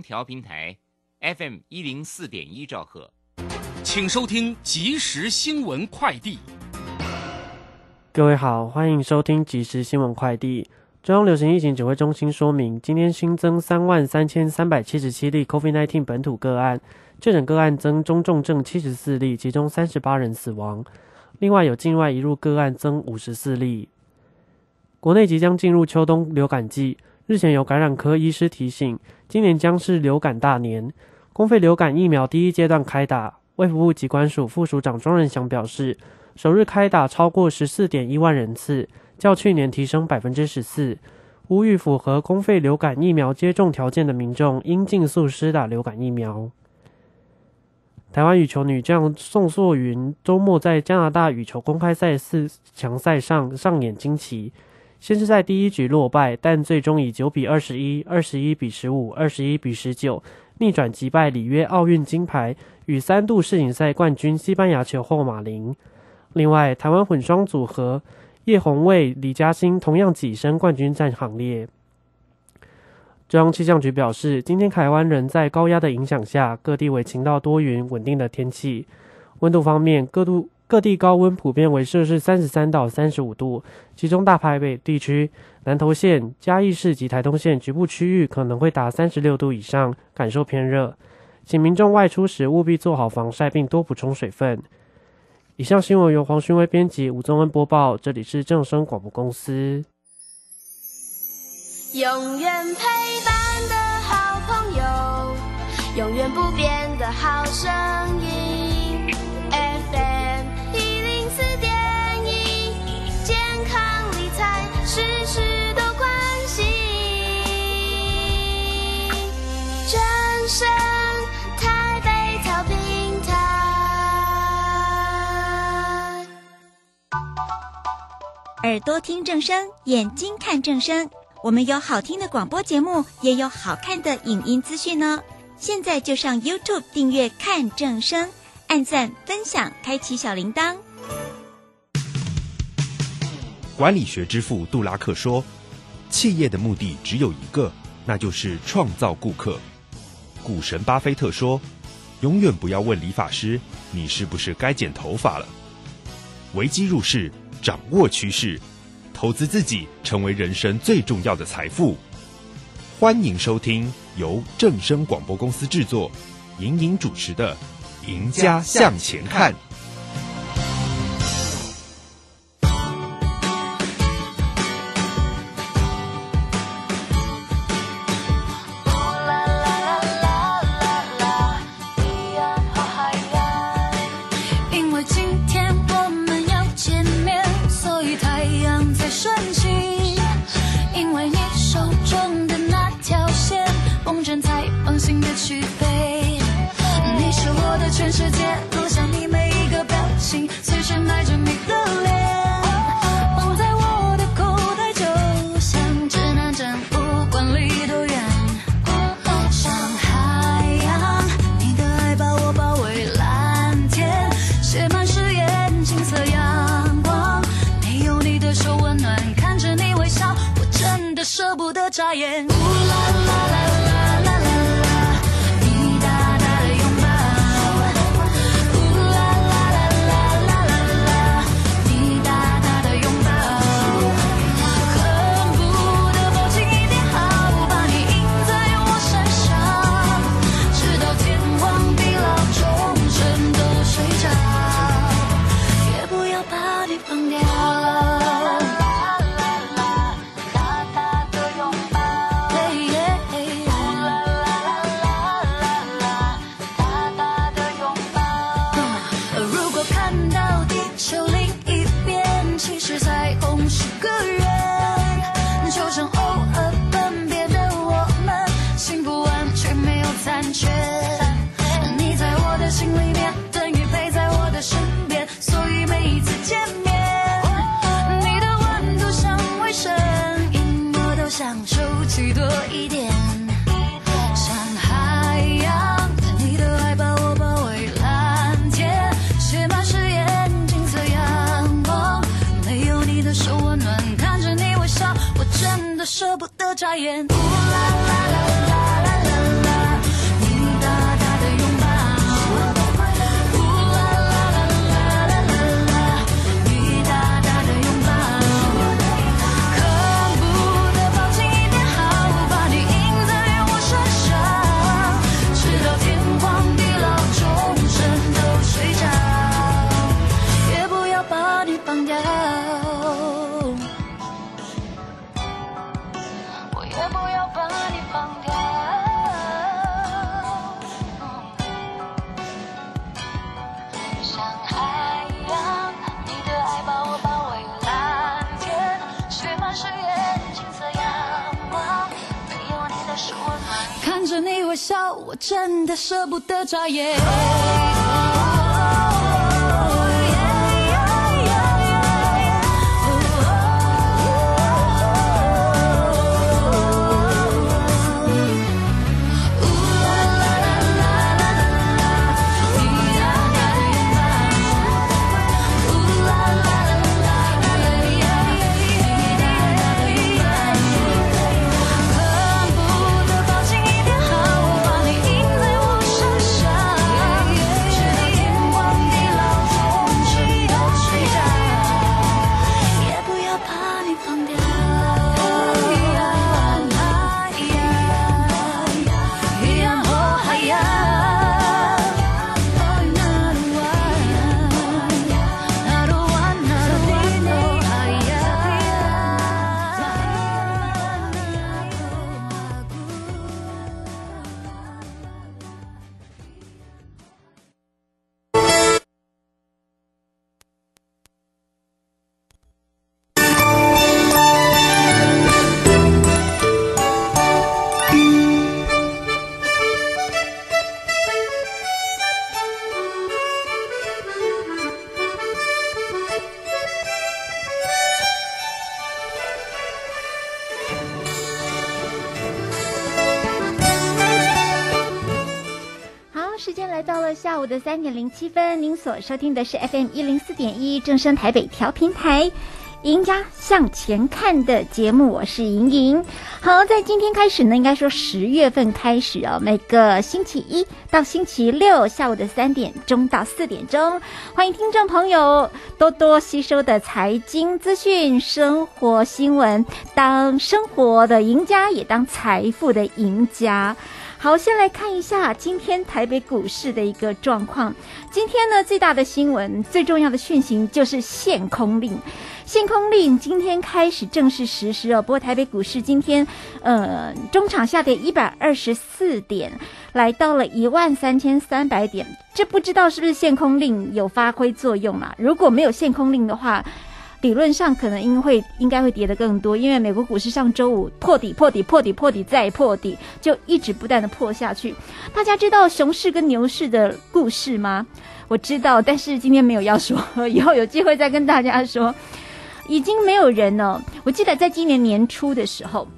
调平台 FM 一零四点一兆赫，请收听即时新闻快递。各位好，欢迎收听即时新闻快递。中央流行疫情指挥中心说明，今天新增三万三千三百七十七例 COVID-19 本土个案，确诊个案增中重症七十四例，其中三十八人死亡。另外有境外移入个案增五十四例。国内即将进入秋冬流感季。日前有感染科医师提醒，今年将是流感大年，公费流感疫苗第一阶段开打。卫福部机关署副署长庄仁祥表示，首日开打超过十四点一万人次，较去年提升百分之十四。呼吁符合公费流感疫苗接种条件的民众，应尽速施打流感疫苗。台湾羽球女将宋硕云周末在加拿大羽球公开赛四强赛上上演惊奇。先是在第一局落败，但最终以九比二十一、二十一比十五、二十一比十九逆转击败里约奥运金牌与三度世锦赛冠军西班牙球后马林。另外，台湾混双组合叶红卫、李嘉欣同样跻身冠军战行列。中央气象局表示，今天台湾仍在高压的影响下，各地为晴到多云、稳定的天气。温度方面，各度。各地高温普遍为摄氏三十三到三十五度，其中大台北地区、南投县、嘉义市及台东县局部区域可能会达三十六度以上，感受偏热。请民众外出时务必做好防晒，并多补充水分。以上新闻由黄勋威编辑，吴宗恩播报。这里是正声广播公司。永远陪伴的好朋友，永远不变的好声耳朵听正声，眼睛看正声。我们有好听的广播节目，也有好看的影音资讯呢。现在就上 YouTube 订阅看正声，按赞分享，开启小铃铛。管理学之父杜拉克说：“企业的目的只有一个，那就是创造顾客。”股神巴菲特说：“永远不要问理发师，你是不是该剪头发了。”危机入市。掌握趋势，投资自己，成为人生最重要的财富。欢迎收听由正声广播公司制作、莹莹主持的《赢家向前看》。舍不得眨眼。乌兰我真的舍不得眨眼。时间来到了下午的三点零七分，您所收听的是 FM 一零四点一正声台北调频台。赢家向前看的节目，我是莹莹。好，在今天开始呢，应该说十月份开始哦，每个星期一到星期六下午的三点钟到四点钟，欢迎听众朋友多多吸收的财经资讯、生活新闻，当生活的赢家，也当财富的赢家。好，先来看一下今天台北股市的一个状况。今天呢，最大的新闻、最重要的讯息就是限空令。限空令今天开始正式实施哦。不过台北股市今天，呃，中场下跌一百二十四点，来到了一万三千三百点。这不知道是不是限空令有发挥作用啦？如果没有限空令的话，理论上可能应会应该会跌得更多，因为美国股市上周五破底、破底、破底、破底再破底，就一直不断的破下去。大家知道熊市跟牛市的故事吗？我知道，但是今天没有要说，以后有机会再跟大家说。已经没有人了。我记得在今年年初的时候，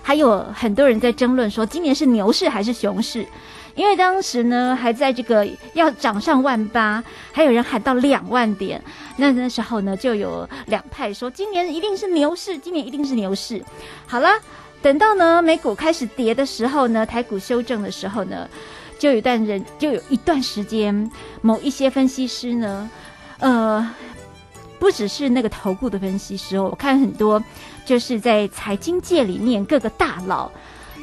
还有很多人在争论说今年是牛市还是熊市，因为当时呢还在这个要涨上万八，还有人喊到两万点。那那时候呢就有两派说今年一定是牛市，今年一定是牛市。好了，等到呢美股开始跌的时候呢，台股修正的时候呢，就有一段人就有一段时间，某一些分析师呢，呃。不只是那个投顾的分析师哦，我看很多就是在财经界里面各个大佬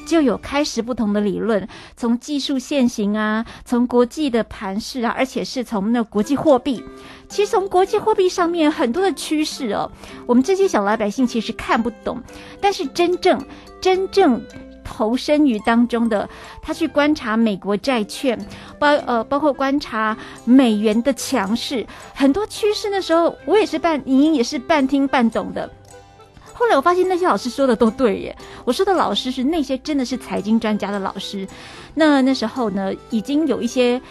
就有开始不同的理论，从技术现行啊，从国际的盘势啊，而且是从那国际货币。其实从国际货币上面很多的趋势哦，我们这些小老百姓其实看不懂，但是真正真正。投身于当中的，他去观察美国债券，包呃包括观察美元的强势，很多趋势的时候，我也是半莹莹也是半听半懂的。后来我发现那些老师说的都对耶，我说的老师是那些真的是财经专家的老师。那那时候呢，已经有一些。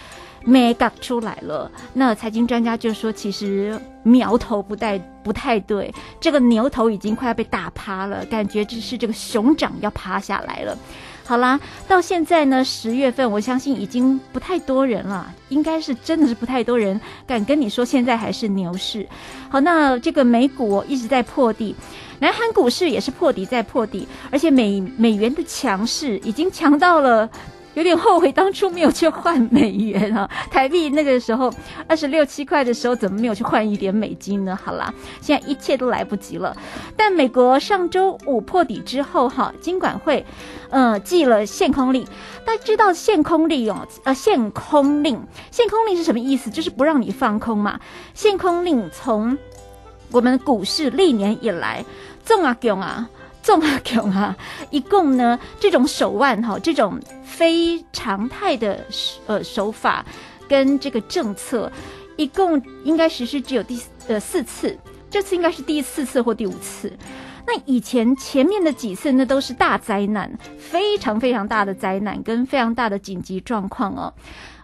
没 got 出来了，那财经专家就说，其实苗头不太不太对，这个牛头已经快要被打趴了，感觉就是这个熊掌要趴下来了。好啦，到现在呢，十月份，我相信已经不太多人了，应该是真的是不太多人敢跟你说现在还是牛市。好，那这个美股一直在破底，南韩股市也是破底再破底，而且美美元的强势已经强到了。有点后悔当初没有去换美元啊，台币那个时候二十六七块的时候，怎么没有去换一点美金呢？好啦，现在一切都来不及了。但美国上周五破底之后，哈，金管会，呃，寄了限空令。大家知道限空令哦，呃，限空令，限空令是什么意思？就是不让你放空嘛。限空令从我们股市历年以来，重啊囧啊。纵啊囧啊，一共呢这种手腕哈，这种非常态的呃手法跟这个政策，一共应该实施只有第呃四次，这次应该是第四次或第五次。那以前前面的几次那都是大灾难，非常非常大的灾难跟非常大的紧急状况哦。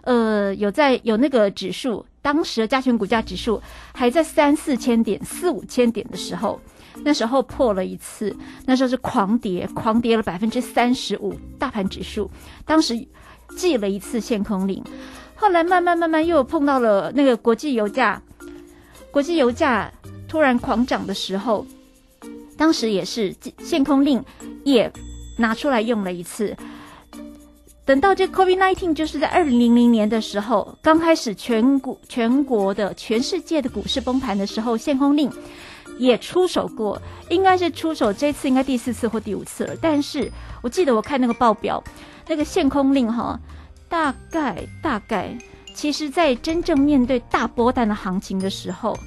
呃，有在有那个指数，当时的加权股价指数还在三四千点、四五千点的时候，那时候破了一次，那时候是狂跌，狂跌了百分之三十五，大盘指数当时记了一次限空令，后来慢慢慢慢又碰到了那个国际油价，国际油价突然狂涨的时候，当时也是限空令也拿出来用了一次。等到这 COVID-19 就是在二零零零年的时候，刚开始全股全国的全世界的股市崩盘的时候，限空令也出手过，应该是出手这次应该第四次或第五次了。但是我记得我看那个报表，那个限空令哈，大概大概，其实在真正面对大波段的行情的时候，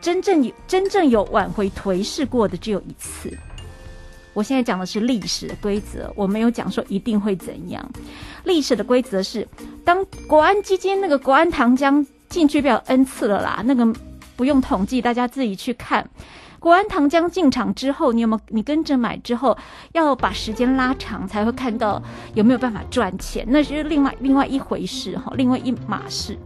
真正有真正有挽回颓势过的只有一次。我现在讲的是历史的规则，我没有讲说一定会怎样。历史的规则是，当国安基金那个国安糖浆进去不了 n 次了啦，那个不用统计，大家自己去看。国安糖浆进场之后，你有没有你跟着买之后，要把时间拉长才会看到有没有办法赚钱，那是另外另外一回事哈，另外一码事。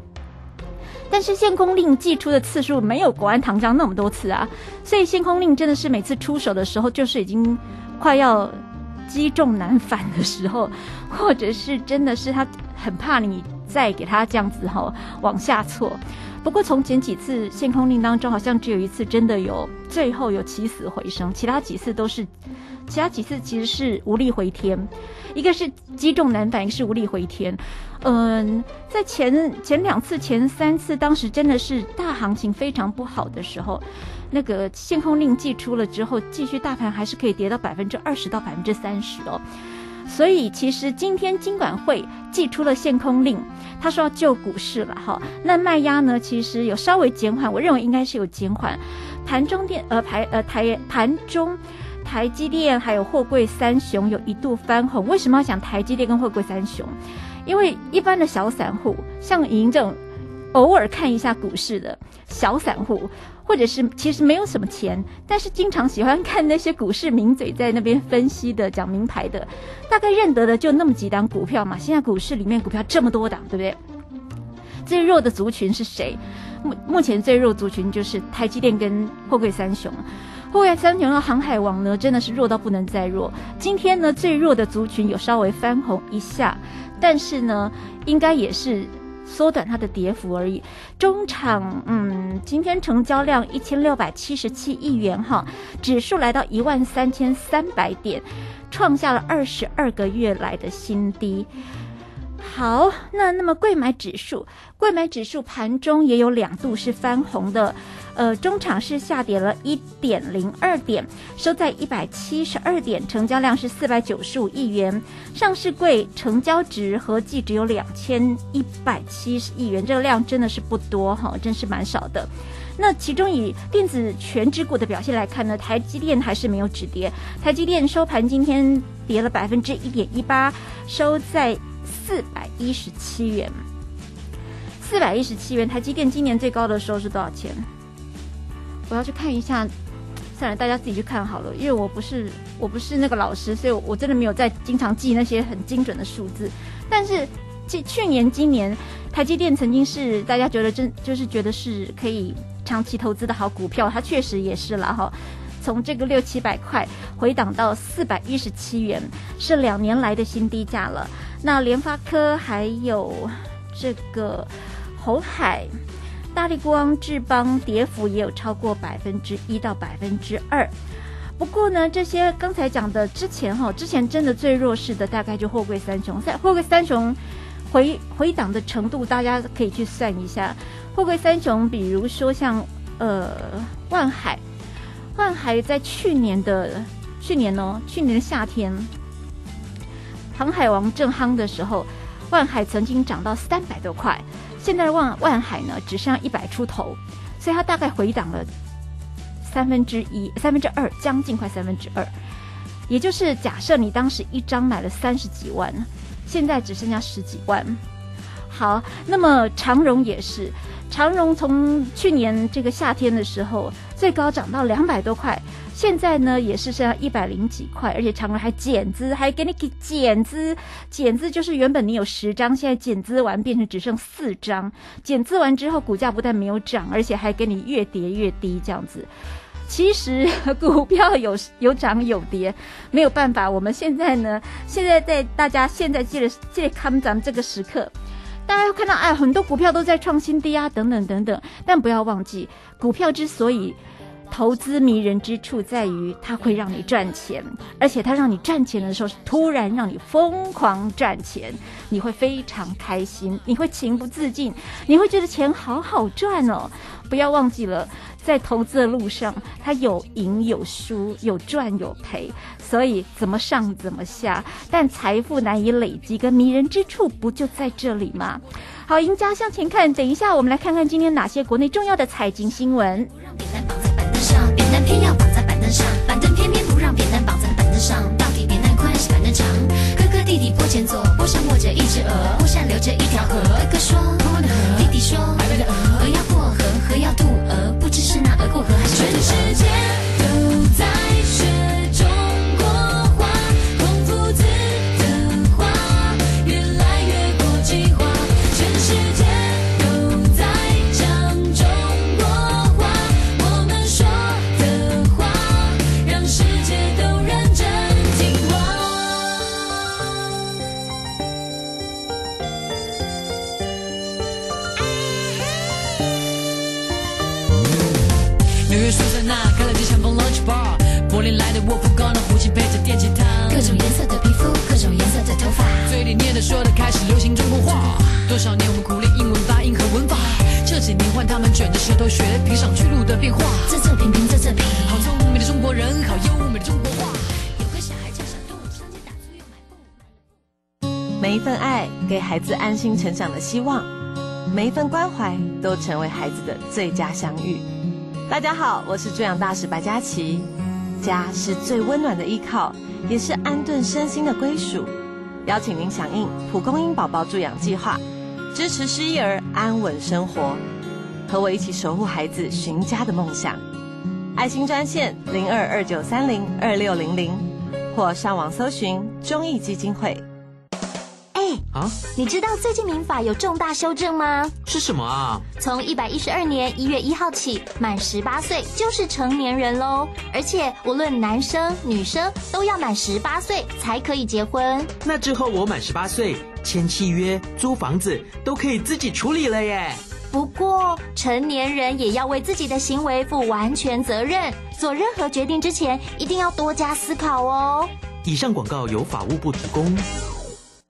但是限空令寄出的次数没有国安糖浆那么多次啊，所以限空令真的是每次出手的时候，就是已经快要击中难返的时候，或者是真的是他很怕你再给他这样子哈、往下错。不过从前几次限空令当中，好像只有一次真的有最后有起死回生，其他几次都是，其他几次其实是无力回天，一个是积重难返，一个是无力回天。嗯，在前前两次、前三次，当时真的是大行情非常不好的时候，那个限空令寄出了之后，继续大盘还是可以跌到百分之二十到百分之三十哦。所以其实今天金管会寄出了限空令，他说要救股市了哈。那卖压呢，其实有稍微减缓，我认为应该是有减缓。盘中电呃台呃台盘中。台积电还有货柜三雄有一度翻红，为什么要讲台积电跟货柜三雄？因为一般的小散户，像莹这种偶尔看一下股市的小散户，或者是其实没有什么钱，但是经常喜欢看那些股市名嘴在那边分析的、讲名牌的，大概认得的就那么几档股票嘛。现在股市里面股票这么多档，对不对？最弱的族群是谁？目目前最弱族群就是台积电跟货柜三雄。货柜三雄的航海王呢，真的是弱到不能再弱。今天呢，最弱的族群有稍微翻红一下，但是呢，应该也是缩短它的跌幅而已。中场，嗯，今天成交量一千六百七十七亿元哈，指数来到一万三千三百点，创下了二十二个月来的新低。好，那那么贵买指数，贵买指数盘中也有两度是翻红的，呃，中场是下跌了一点零二点，收在一百七十二点，成交量是四百九十五亿元，上市柜成交值合计只有两千一百七十亿元，这个量真的是不多哈，真是蛮少的。那其中以电子全指股的表现来看呢，台积电还是没有止跌，台积电收盘今天跌了百分之一点一八，收在。四百一十七元，四百一十七元。台积电今年最高的时候是多少钱？我要去看一下，算了，大家自己去看好了。因为我不是我不是那个老师，所以我我真的没有在经常记那些很精准的数字。但是，去去年、今年，台积电曾经是大家觉得真就是觉得是可以长期投资的好股票，它确实也是了哈。从这个六七百块回档到四百一十七元，是两年来的新低价了。那联发科还有这个红海、大力光、智邦跌幅也有超过百分之一到百分之二。不过呢，这些刚才讲的之前哈，之前真的最弱势的大概就货柜三雄，在货柜三雄回回档的程度，大家可以去算一下。货柜三雄，比如说像呃万海。万海在去年的去年呢，去年的夏天，航海王正夯的时候，万海曾经涨到三百多块，现在万万海呢只剩下一百出头，所以它大概回档了三分之一、三分之二，将近快三分之二。也就是假设你当时一张买了三十几万，现在只剩下十几万。好，那么长荣也是。长荣从去年这个夏天的时候，最高涨到两百多块，现在呢也是剩下一百零几块，而且长荣还减资，还给你给减资，减资就是原本你有十张，现在减资完变成只剩四张，减资完之后股价不但没有涨，而且还给你越跌越低这样子。其实 股票有有涨有跌，没有办法。我们现在呢，现在在大家现在借着借看咱们这个时刻，大家会看到哎，很多股票都在创新低啊，等等等等。但不要忘记，股票之所以投资迷人之处在于，它会让你赚钱，而且它让你赚钱的时候，是突然让你疯狂赚钱，你会非常开心，你会情不自禁，你会觉得钱好好赚哦。不要忘记了，在投资的路上，它有赢有输，有赚有赔，所以怎么上怎么下。但财富难以累积，跟迷人之处不就在这里吗？好，赢家向前看。等一下，我们来看看今天哪些国内重要的财经新闻。偏要绑在板凳上，板凳偏偏不让扁担绑在板凳上。到底扁担宽还是板凳长？哥哥弟弟坡前坐，坡上卧着一只鹅，坡下流着一条河。哥哥说，弟弟说，鹅要过河，河要渡鹅，不知是那鹅过河还是全世界学评上去路的变化。这这好聪明的中国人，好优美的中国话。有个小孩叫小杜，上街打醋又买布。每一份爱给孩子安心成长的希望，每一份关怀都成为孩子的最佳相遇。大家好，我是助养大使白佳琪。家是最温暖的依靠，也是安顿身心的归属。邀请您响应蒲公英宝宝助养计划，支持失忆儿安稳生活，和我一起守护孩子寻家的梦想。爱心专线零二二九三零二六零零，或上网搜寻中义基金会。哎，啊，你知道最近民法有重大修正吗？是什么啊？从一百一十二年一月一号起，满十八岁就是成年人喽。而且无论男生女生都要满十八岁才可以结婚。那之后我满十八岁，签契约、租房子都可以自己处理了耶。不过，成年人也要为自己的行为负完全责任，做任何决定之前一定要多加思考哦。以上广告由法务部提供。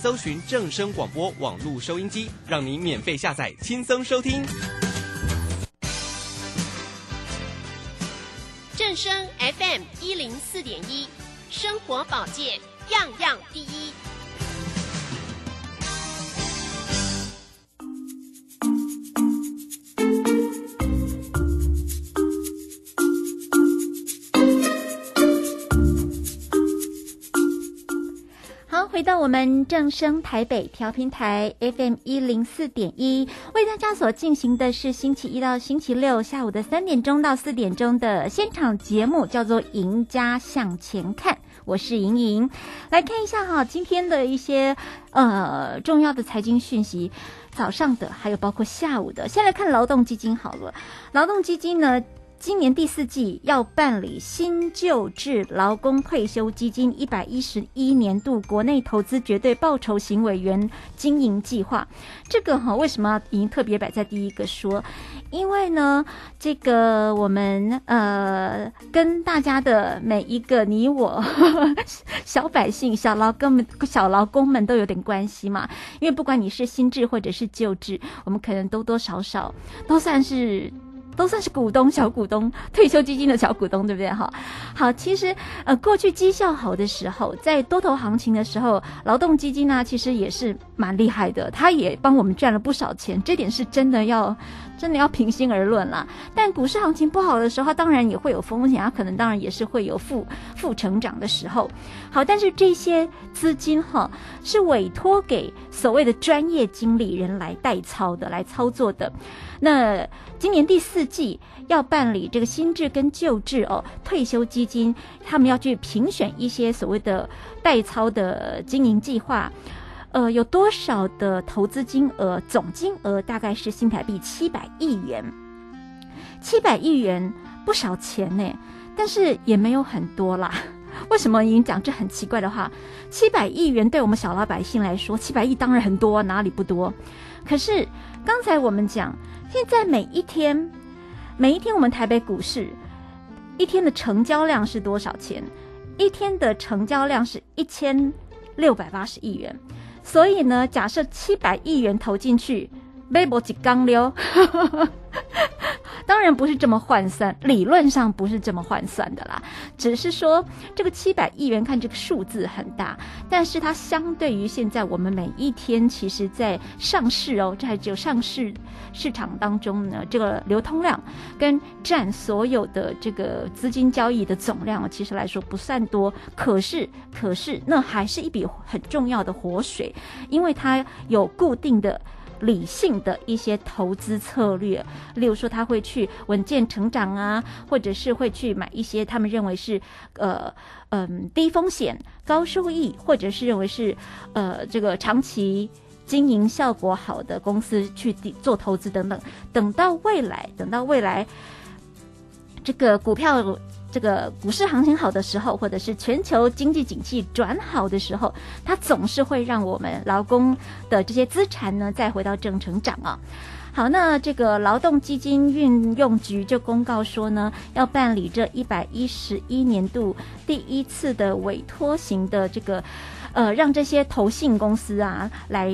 搜寻正声广播网络收音机，让您免费下载，轻松收听。正声 FM 一零四点一，生活保健样样第一。我们正声台北调频台 FM 一零四点一，为大家所进行的是星期一到星期六下午的三点钟到四点钟的现场节目，叫做《赢家向前看》。我是莹莹，来看一下哈，今天的一些呃重要的财经讯息，早上的还有包括下午的。先来看劳动基金好了，劳动基金呢。今年第四季要办理新旧制劳工退休基金一百一十一年度国内投资绝对报酬型委员经营计划。这个哈，为什么已经特别摆在第一个说？因为呢，这个我们呃跟大家的每一个你我 小百姓、小劳工们、小劳工们都有点关系嘛。因为不管你是新制或者是旧制，我们可能多多少少都算是。都算是股东、小股东、退休基金的小股东，对不对？哈，好，其实呃，过去绩效好的时候，在多头行情的时候，劳动基金呢，其实也是蛮厉害的，它也帮我们赚了不少钱，这点是真的要真的要平心而论啦。但股市行情不好的时候，它当然也会有风险，它可能当然也是会有负负成长的时候。好，但是这些资金哈是委托给所谓的专业经理人来代操的，来操作的。那今年第四季要办理这个新制跟旧制哦，退休基金他们要去评选一些所谓的代操的经营计划，呃，有多少的投资金额？总金额大概是新台币七百亿元，七百亿元不少钱呢，但是也没有很多啦。为什么已经讲这很奇怪的话？七百亿元对我们小老百姓来说，七百亿当然很多，哪里不多？可是刚才我们讲。现在每一天，每一天我们台北股市一天的成交量是多少钱？一天的成交量是一千六百八十亿元。所以呢，假设七百亿元投进去，微博几缸溜。当然不是这么换算，理论上不是这么换算的啦。只是说这个七百亿元，看这个数字很大，但是它相对于现在我们每一天，其实在上市哦，这还只有上市市场当中呢，这个流通量跟占所有的这个资金交易的总量，其实来说不算多。可是，可是那还是一笔很重要的活水，因为它有固定的。理性的一些投资策略，例如说他会去稳健成长啊，或者是会去买一些他们认为是呃嗯低风险高收益，或者是认为是呃这个长期经营效果好的公司去做投资等等。等到未来，等到未来这个股票。这个股市行情好的时候，或者是全球经济景气转好的时候，它总是会让我们劳工的这些资产呢再回到正成长啊。好，那这个劳动基金运用局就公告说呢，要办理这一百一十一年度第一次的委托型的这个，呃，让这些投信公司啊来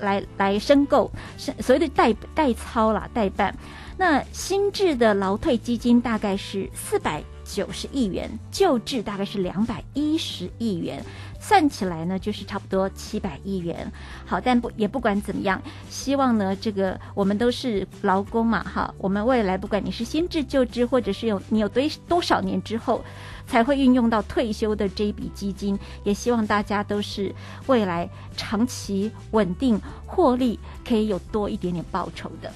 来来申购，所谓的代代操啦，代办。那新制的劳退基金大概是四百九十亿元，救治大概是两百一十亿元，算起来呢就是差不多七百亿元。好，但不也不管怎么样，希望呢这个我们都是劳工嘛，哈，我们未来不管你是新制旧制，或者是有你有多多少年之后才会运用到退休的这一笔基金，也希望大家都是未来长期稳定获利，可以有多一点点报酬的。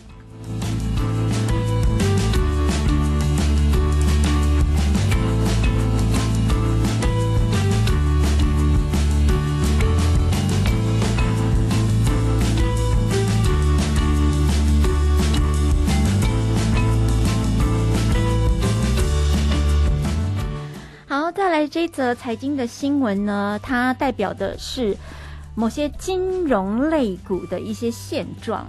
这则财经的新闻呢，它代表的是某些金融类股的一些现状。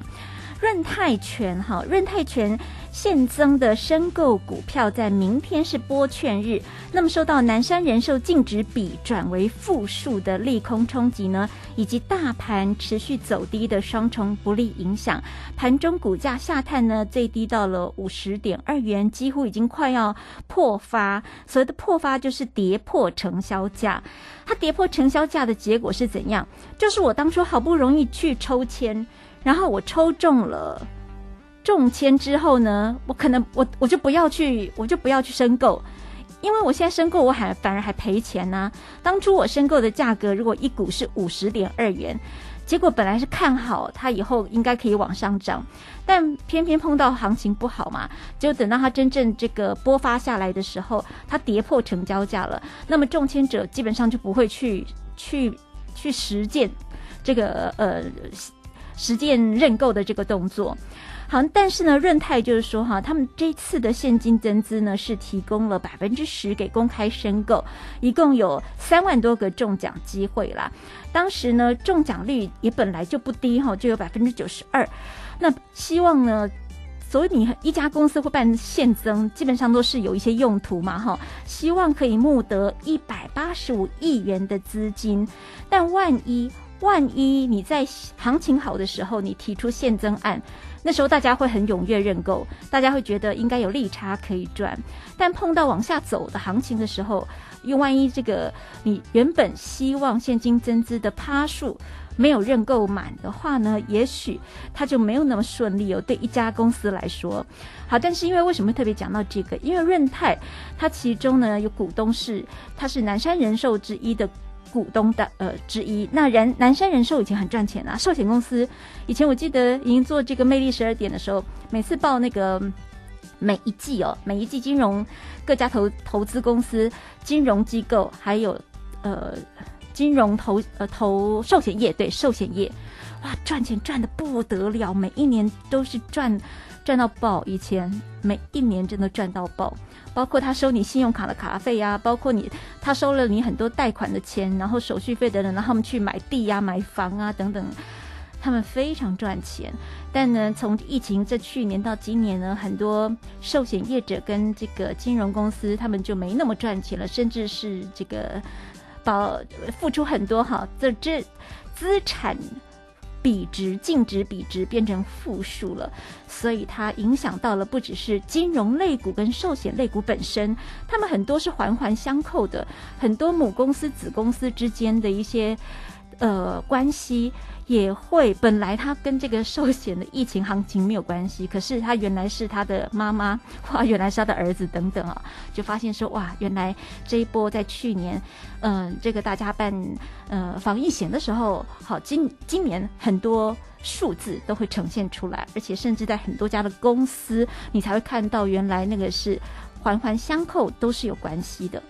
润泰全哈，润泰全现增的申购股票在明天是拨券日，那么受到南山人寿净值比转为负数的利空冲击呢，以及大盘持续走低的双重不利影响，盘中股价下探呢，最低到了五十点二元，几乎已经快要破发。所谓的破发就是跌破成交价，它跌破成交价的结果是怎样？就是我当初好不容易去抽签。然后我抽中了中签之后呢，我可能我我就不要去，我就不要去申购，因为我现在申购我还反而还赔钱呢。当初我申购的价格如果一股是五十点二元，结果本来是看好它以后应该可以往上涨，但偏偏碰到行情不好嘛，就等到它真正这个播发下来的时候，它跌破成交价了，那么中签者基本上就不会去去去实践这个呃。实践认购的这个动作，好，但是呢，润泰就是说哈，他们这次的现金增资呢是提供了百分之十给公开申购，一共有三万多个中奖机会啦。当时呢，中奖率也本来就不低哈，就有百分之九十二。那希望呢？所以你一家公司会办现增，基本上都是有一些用途嘛，哈，希望可以募得一百八十五亿元的资金。但万一万一你在行情好的时候，你提出现增案，那时候大家会很踊跃认购，大家会觉得应该有利差可以赚。但碰到往下走的行情的时候，又万一这个你原本希望现金增资的趴数。没有认购满的话呢，也许它就没有那么顺利哦。对一家公司来说，好，但是因为为什么特别讲到这个？因为润泰它其中呢有股东是，它是南山人寿之一的股东的呃之一。那人南山人寿以前很赚钱啊，寿险公司以前我记得已经做这个魅力十二点的时候，每次报那个每一季哦，每一季金融各家投投资公司、金融机构还有呃。金融投呃投寿险业对寿险业，哇赚钱赚的不得了，每一年都是赚赚到爆。以前每一年真的赚到爆，包括他收你信用卡的卡费呀，包括你他收了你很多贷款的钱，然后手续费等等，让他们去买地呀、买房啊等等，他们非常赚钱。但呢，从疫情这去年到今年呢，很多寿险业者跟这个金融公司他们就没那么赚钱了，甚至是这个。保付出很多哈，这这资产比值净值比值变成负数了，所以它影响到了不只是金融类股跟寿险类股本身，他们很多是环环相扣的，很多母公司子公司之间的一些呃关系。也会本来他跟这个寿险的疫情行情没有关系，可是他原来是他的妈妈，哇，原来是他的儿子等等啊，就发现说哇，原来这一波在去年，嗯，这个大家办呃防疫险的时候，好，今今年很多数字都会呈现出来，而且甚至在很多家的公司，你才会看到原来那个是环环相扣，都是有关系的。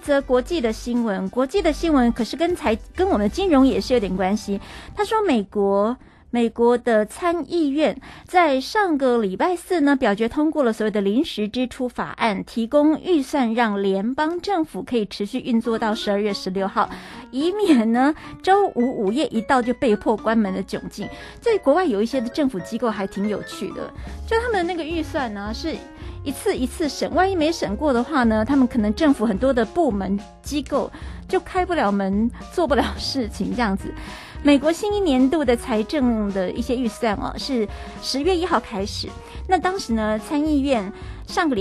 则国际的新闻，国际的新闻可是跟财跟我们的金融也是有点关系。他说，美国美国的参议院在上个礼拜四呢表决通过了所谓的临时支出法案，提供预算让联邦政府可以持续运作到十二月十六号，以免呢周五午夜一到就被迫关门的窘境。在国外有一些的政府机构还挺有趣的，就他们的那个预算呢是。一次一次审，万一没审过的话呢？他们可能政府很多的部门机构就开不了门，做不了事情这样子。美国新一年度的财政的一些预算哦，是十月一号开始。那当时呢，参议院上个礼。